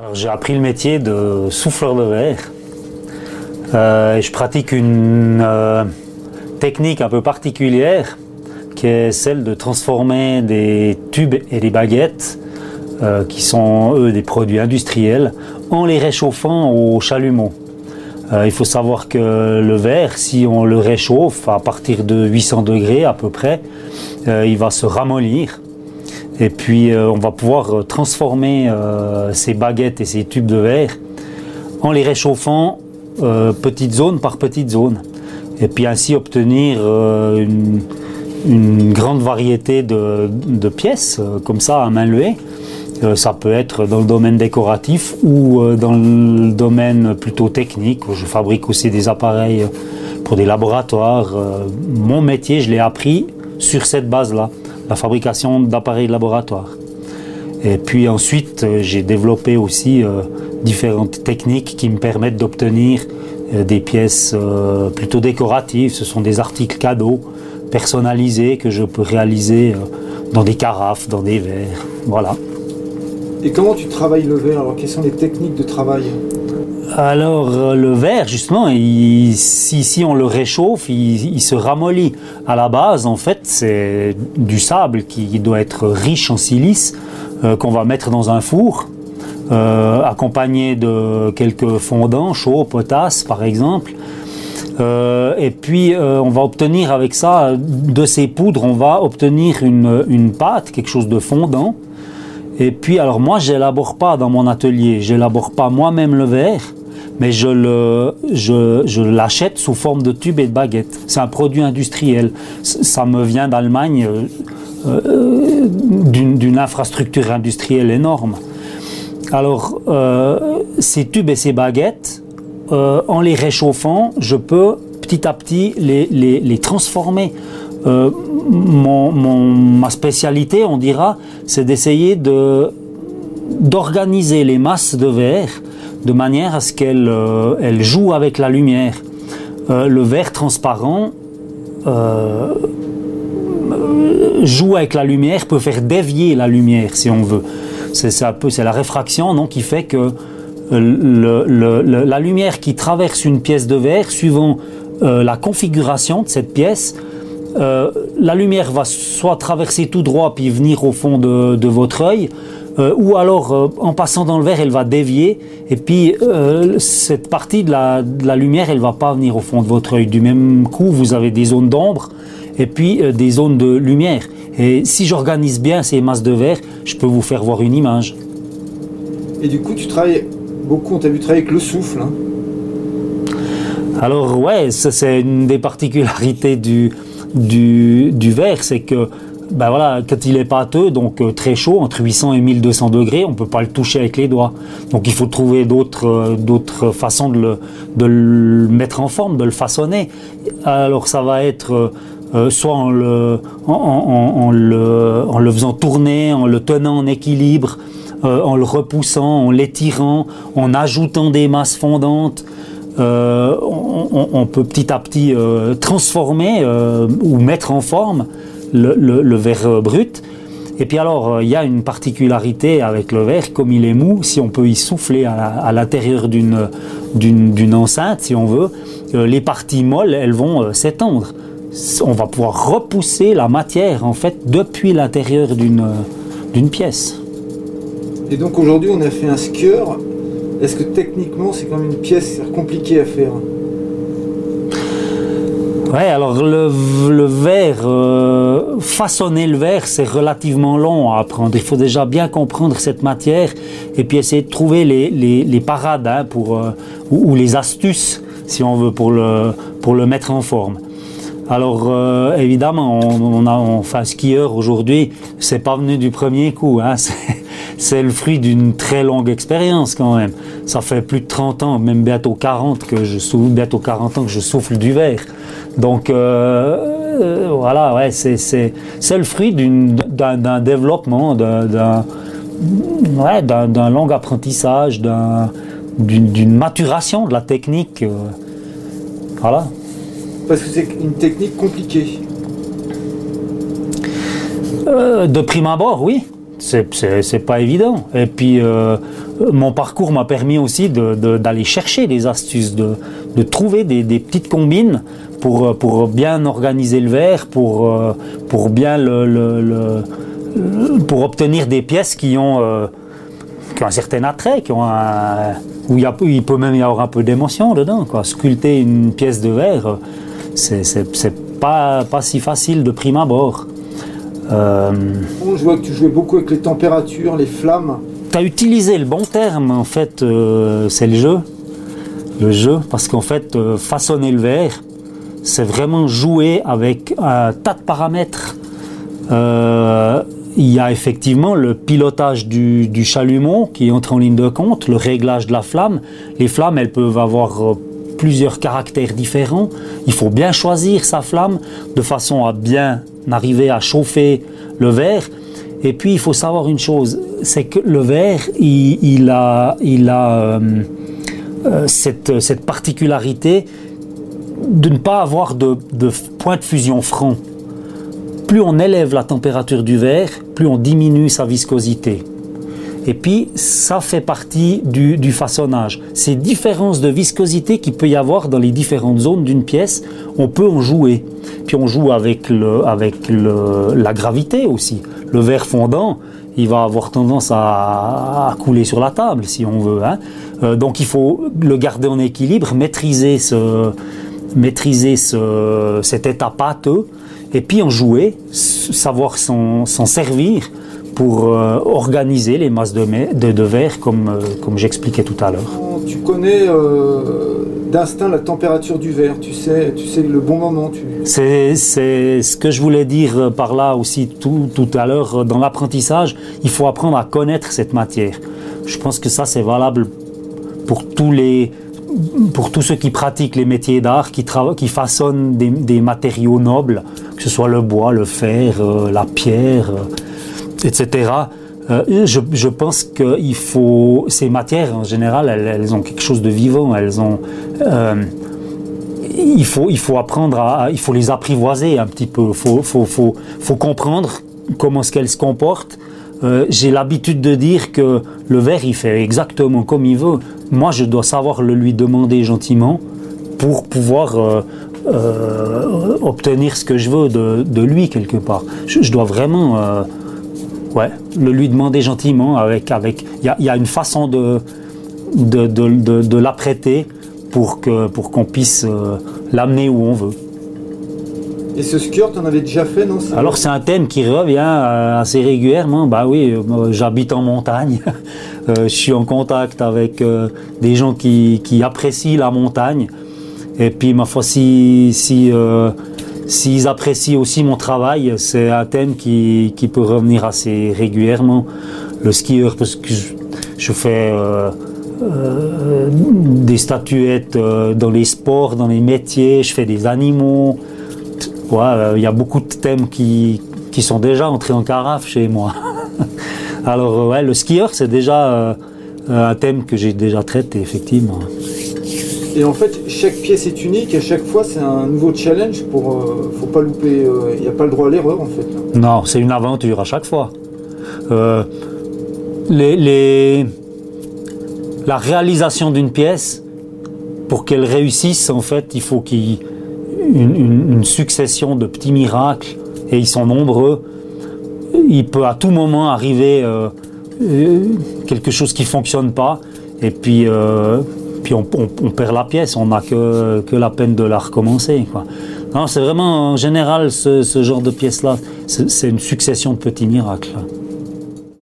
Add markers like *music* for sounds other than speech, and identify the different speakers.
Speaker 1: Alors j'ai appris le métier de souffleur de verre. Euh, je pratique une euh, technique un peu particulière qui est celle de transformer des tubes et des baguettes, euh, qui sont eux des produits industriels, en les réchauffant au chalumeau. il faut savoir que le verre, si on le réchauffe à partir de 800 degrés à peu près, il va se ramollir et puis euh, on va pouvoir euh, transformer euh, ces baguettes et ces tubes de verre en les réchauffant petite zone par petite zone. Et puis ainsi obtenir une, grande variété de, pièces, comme ça à main levée. ça peut être dans le domaine décoratif ou dans le domaine plutôt technique. Je fabrique aussi des appareils pour des laboratoires. mon métier, je l'ai appris sur cette base-là la fabrication d'appareils de laboratoire. Et puis ensuite, euh, j'ai développé aussi euh, différentes techniques qui me permettent d'obtenir euh, des pièces plutôt décoratives. Ce sont des articles cadeaux personnalisés que je peux réaliser dans des carafes, dans des verres. Voilà.
Speaker 2: Et comment tu travailles le verre? Alors, quelles sont les techniques de travail?
Speaker 1: Alors euh, le verre, justement, si, on le réchauffe, il, se ramollit. À la base, en fait, c'est du sable qui doit être riche en silice euh, qu'on va mettre dans un four, euh, accompagné de quelques fondants chauds, potasse par exemple. et puis on va obtenir avec ça, de ces poudres, on va obtenir une, une pâte, quelque chose de fondant. Et puis alors moi, j'élabore pas dans mon atelier, j'élabore pas moi-même le verre mais je le, je, l'achète sous forme de tubes et de baguettes. C'est un produit industriel. Ça me vient d'Allemagne, euh, euh, d'une infrastructure industrielle énorme. Alors, euh, ces tubes et ces baguettes, en les réchauffant, je peux petit à petit les, les, transformer. Mon, ma spécialité, on dira, c'est d'essayer de, d'organiser les masses de verre de manière à ce qu'elle euh, joue avec la lumière. Euh, le verre transparent euh, joue avec la lumière, peut faire dévier la lumière si on veut. C'est c'est la réfraction non, qui fait que la lumière qui traverse une pièce de verre, suivant la configuration de cette pièce, la lumière va soit traverser tout droit puis venir au fond de, de votre œil, euh, ou alors euh, en passant dans le verre, elle va dévier, et puis euh, cette partie de la, lumière, elle va pas venir au fond de votre œil. Du même coup, vous avez des zones d'ombre et puis des zones de lumière. Et si j'organise bien ces masses de verre, je peux vous faire voir une image.
Speaker 2: Et du coup, tu travailles beaucoup, on t'a vu travailler avec le souffle. Hein.
Speaker 1: Alors ouais, c'est une des particularités du, du, du verre, c'est que ben voilà, quand il est pâteux, donc euh, très chaud, entre 800 et 1200 degrés, on ne peut pas le toucher avec les doigts. Donc il faut trouver d'autres euh, façons de le, mettre en forme, de le façonner. Alors ça va être euh, soit en le, en, le, en le faisant tourner, en le tenant en équilibre, en le repoussant, en l'étirant, en ajoutant des masses fondantes. on, on, peut petit à petit transformer ou mettre en forme le, verre brut. Et puis alors, euh, il y a une particularité avec le verre, comme il est mou, si on peut y souffler à, l'intérieur d'une enceinte, si on veut, euh, les parties molles, elles vont euh, s'étendre. On va pouvoir repousser la matière, en fait, depuis l'intérieur d'une pièce.
Speaker 2: Et donc aujourd'hui, on a fait un skieur. Est-ce que techniquement, c'est quand même une pièce compliquée à faire?
Speaker 1: Ouais, alors le, verre, euh, façonner le verre, c'est relativement long à apprendre. Il faut déjà bien comprendre cette matière et puis essayer de trouver les, les, parades hein, pour, euh, ou, les astuces, si on veut, pour le, pour le mettre en forme. Alors euh, évidemment, on, a, on fait un skieur aujourd'hui, c'est pas venu du premier coup. Hein, *laughs* c'est le fruit d'une très longue expérience quand même. Ça fait plus de 30 ans, même bientôt 40 que je souffle, bientôt 40 ans que je souffle du verre. Donc euh, euh, voilà, ouais, c'est le fruit d'un développement, d'un ouais, long apprentissage, d'une maturation de la technique. Euh, voilà.
Speaker 2: Parce que c'est une technique compliquée.
Speaker 1: de prime abord, oui. C'est pas évident. Et puis, mon parcours m'a permis aussi d'aller chercher des astuces, de, trouver des, petites combines pour, bien organiser le verre, pour, pour bien pour obtenir des pièces qui ont, un certain attrait, qui ont où il, peut même y avoir un peu d'émotion dedans. Sculpter une pièce de verre, c'est pas, pas si facile de prime abord.
Speaker 2: Euh, je vois que tu jouais beaucoup avec les températures, les flammes.
Speaker 1: Tu as utilisé le bon terme, en fait, euh, c'est le jeu. Le jeu, parce qu'en fait, euh, façonner le verre, c'est vraiment jouer avec un tas de paramètres. il y a effectivement le pilotage du, du, chalumeau qui entre en ligne de compte, le réglage de la flamme. Les flammes, elles peuvent avoir plusieurs caractères différents. Il faut bien choisir sa flamme de façon à bien arriver à chauffer le verre. Et puis il faut savoir une chose, c'est que le verre, il, a, il a euh, euh, cette, cette, particularité de ne pas avoir de, de point de fusion franc. Plus on élève la température du verre, plus on diminue sa viscosité. Et puis, ça fait partie du, façonnage. Ces différences de viscosité qu'il peut y avoir dans les différentes zones d'une pièce, on peut en jouer. Puis on joue avec, le, avec le, la gravité aussi. Le verre fondant, il va avoir tendance à, couler sur la table si on veut. Hein. Euh, donc il faut le garder en équilibre, maîtriser, ce, maîtriser ce, cet état pâteux, et puis en jouer, savoir s'en servir pour euh, organiser les masses de, de, verre comme, euh, comme j'expliquais tout à l'heure.
Speaker 2: Tu connais euh, d'instinct la température du verre, tu sais, tu sais le bon moment. Tu...
Speaker 1: C'est, ce que je voulais dire par là aussi tout, tout à l'heure. Dans l'apprentissage, il faut apprendre à connaître cette matière. Je pense que ça, c'est valable pour tous les, pour tous ceux qui pratiquent les métiers d'art, qui, qui façonnent des, des, matériaux nobles, que ce soit le bois, le fer, la pierre etc. Euh, je, pense qu'il faut ces matières en général, elles, ont quelque chose de vivant. Elles ont, euh, il faut, il faut apprendre à, il faut les apprivoiser un petit peu. Faut, faut, faut, faut comprendre comment est-ce qu'elles se comportent. Euh, j'ai l'habitude de dire que le verre, il fait exactement comme il veut. Moi, je dois savoir le lui demander gentiment pour pouvoir obtenir ce que je veux de, de lui quelque part. Je dois vraiment Ouais, le lui demander gentiment avec avec il y, a, une façon de de, de, de, l'apprêter pour que pour qu'on puisse euh, l'amener où on veut.
Speaker 2: Et ce skirt, on avait déjà fait, non
Speaker 1: Alors c'est un thème qui revient euh, assez régulièrement. Bah oui, euh, j'habite en montagne. *laughs* je suis en contact avec des gens qui, qui, apprécient la montagne. Et puis ma foi, si, si S'ils apprécient aussi mon travail, c'est un thème qui, peut revenir assez régulièrement. Le skieur, parce que je, fais euh, euh, des statuettes euh, dans les sports, dans les métiers, je fais des animaux. Il y a beaucoup de thèmes qui, qui sont déjà entrés en carafe chez moi. *laughs* Alors ouais, le skieur, c'est déjà un thème que j'ai déjà traité, effectivement.
Speaker 2: Et en fait, chaque pièce est unique, à chaque fois c'est un nouveau challenge pour. Euh, faut pas louper, il euh, n'y a pas le droit à l'erreur en fait.
Speaker 1: Non, c'est une aventure à chaque fois. Euh, les, La réalisation d'une pièce, pour qu'elle réussisse, en fait, il faut qu'il y ait une, succession de petits miracles, et ils sont nombreux. Il peut à tout moment arriver quelque chose qui ne fonctionne pas, et puis puis on, perd la pièce, on n'a que, la peine de la recommencer. c'est vraiment en général ce, genre de pièce-là, c'est une succession de petits miracles.